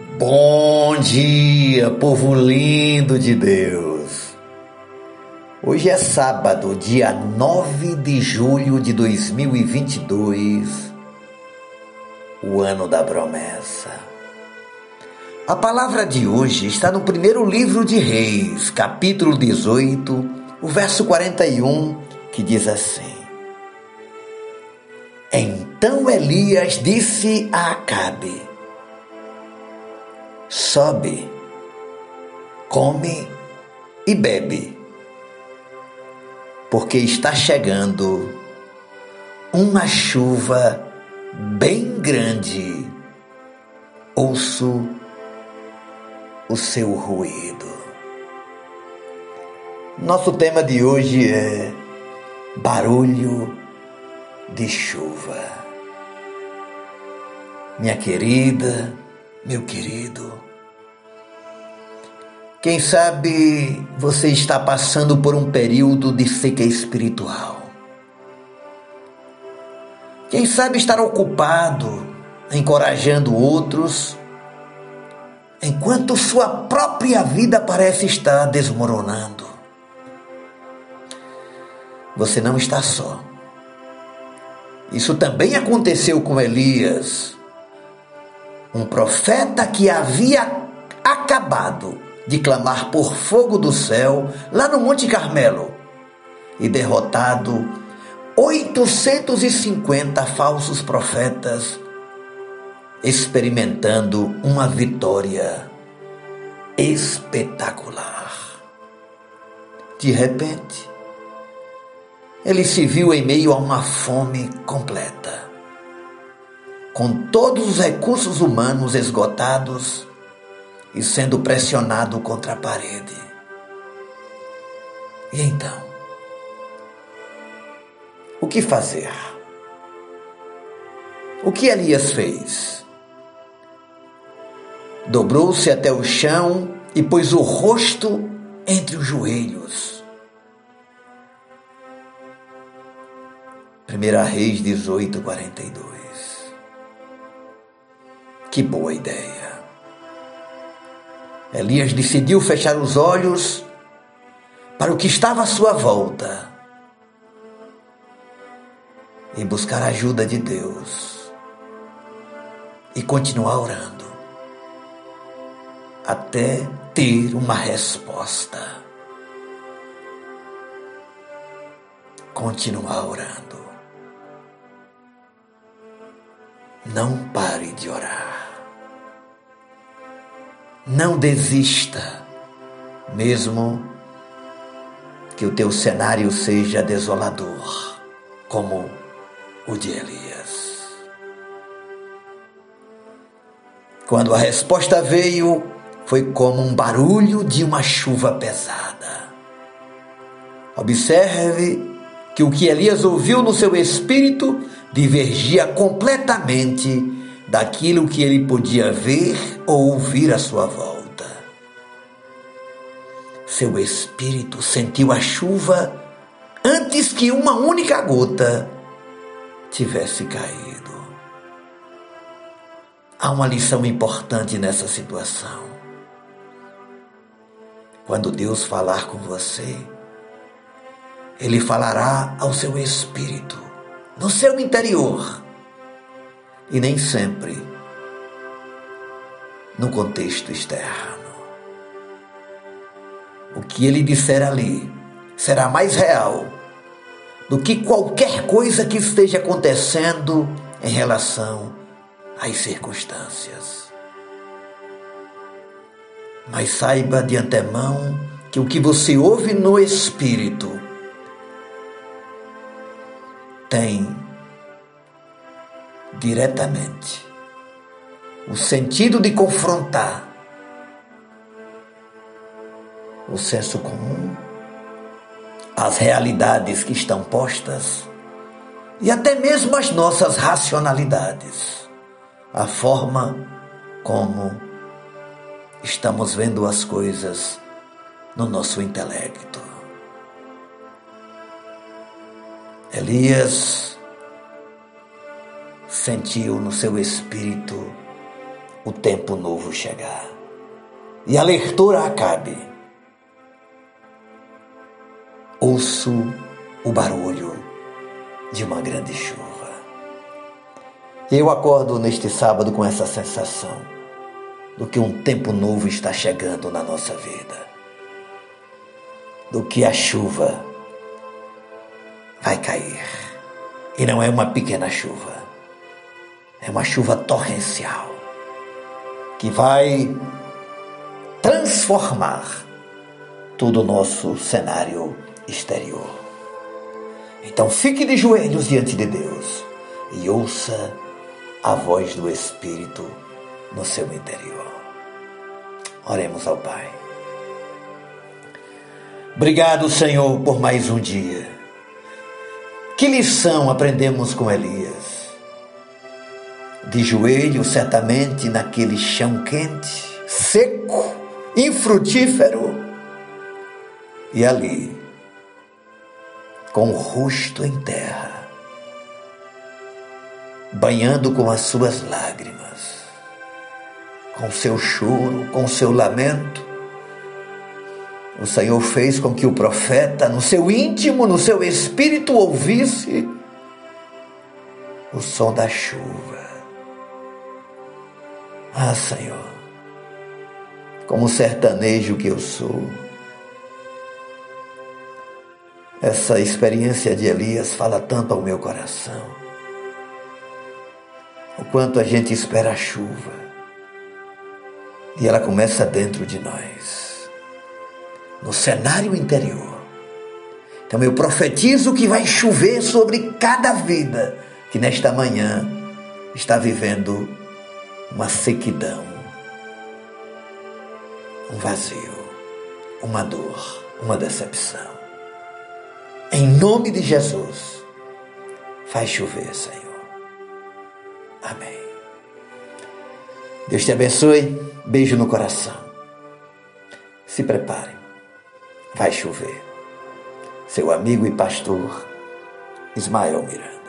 Bom dia, povo lindo de Deus. Hoje é sábado, dia 9 de julho de 2022, o ano da promessa. A palavra de hoje está no primeiro livro de Reis, capítulo 18, o verso 41, que diz assim: Então Elias disse a Acabe: sobe, come e bebe, porque está chegando uma chuva bem grande. Ouço o seu ruído. Nosso tema de hoje é barulho de chuva. Minha querida, meu querido. Quem sabe você está passando por um período de seca espiritual. Quem sabe estar ocupado, encorajando outros, enquanto sua própria vida parece estar desmoronando. Você não está só. Isso também aconteceu com Elias um profeta que havia acabado de clamar por fogo do céu lá no Monte Carmelo e derrotado 850 falsos profetas, experimentando uma vitória espetacular. De repente, ele se viu em meio a uma fome completa com todos os recursos humanos esgotados e sendo pressionado contra a parede. E então? O que fazer? O que Elias fez? Dobrou-se até o chão e pôs o rosto entre os joelhos. 1 Reis 18, 42. Que boa ideia. Elias decidiu fechar os olhos para o que estava à sua volta e buscar a ajuda de Deus e continuar orando até ter uma resposta. Continuar orando. Não pare de orar. Não desista, mesmo que o teu cenário seja desolador, como o de Elias. Quando a resposta veio, foi como um barulho de uma chuva pesada. Observe que o que Elias ouviu no seu espírito divergia completamente daquilo que ele podia ver ou ouvir à sua volta. Seu espírito sentiu a chuva antes que uma única gota tivesse caído. Há uma lição importante nessa situação. Quando Deus falar com você, Ele falará ao seu espírito, no seu interior e nem sempre no contexto externo. O que ele disser ali será mais real do que qualquer coisa que esteja acontecendo em relação às circunstâncias. Mas saiba de antemão que o que você ouve no espírito tem diretamente. O sentido de confrontar o senso comum, as realidades que estão postas e até mesmo as nossas racionalidades, a forma como estamos vendo as coisas no nosso intelecto. Elias sentiu no seu espírito o tempo novo chegar. E a Acabe. Ouço o barulho de uma grande chuva. Eu acordo neste sábado com essa sensação do que um tempo novo está chegando na nossa vida. Do que a chuva vai cair. E não é uma pequena chuva. É uma chuva torrencial que vai transformar todo o nosso cenário exterior. Então fique de joelhos diante de Deus e ouça a voz do Espírito no seu interior. Oremos ao Pai. Obrigado, Senhor, por mais um dia. Que lição aprendemos com Elias? De joelho, certamente, naquele chão quente, seco, infrutífero, e ali, com o rosto em terra, banhando com as suas lágrimas, com seu choro, com seu lamento, o Senhor fez com que o profeta, no seu íntimo, no seu espírito, ouvisse o som da chuva. Ah, Senhor, como sertanejo que eu sou, essa experiência de Elias fala tanto ao meu coração. O quanto a gente espera a chuva e ela começa dentro de nós no cenário interior. Então eu profetizo que vai chover sobre cada vida que nesta manhã está vivendo uma sequidão, um vazio, uma dor, uma decepção. Em nome de Jesus, faz chover, Senhor. Amém. Deus te abençoe. Beijo no coração. Se prepare vai chover. Seu amigo e pastor Ismael Miranda.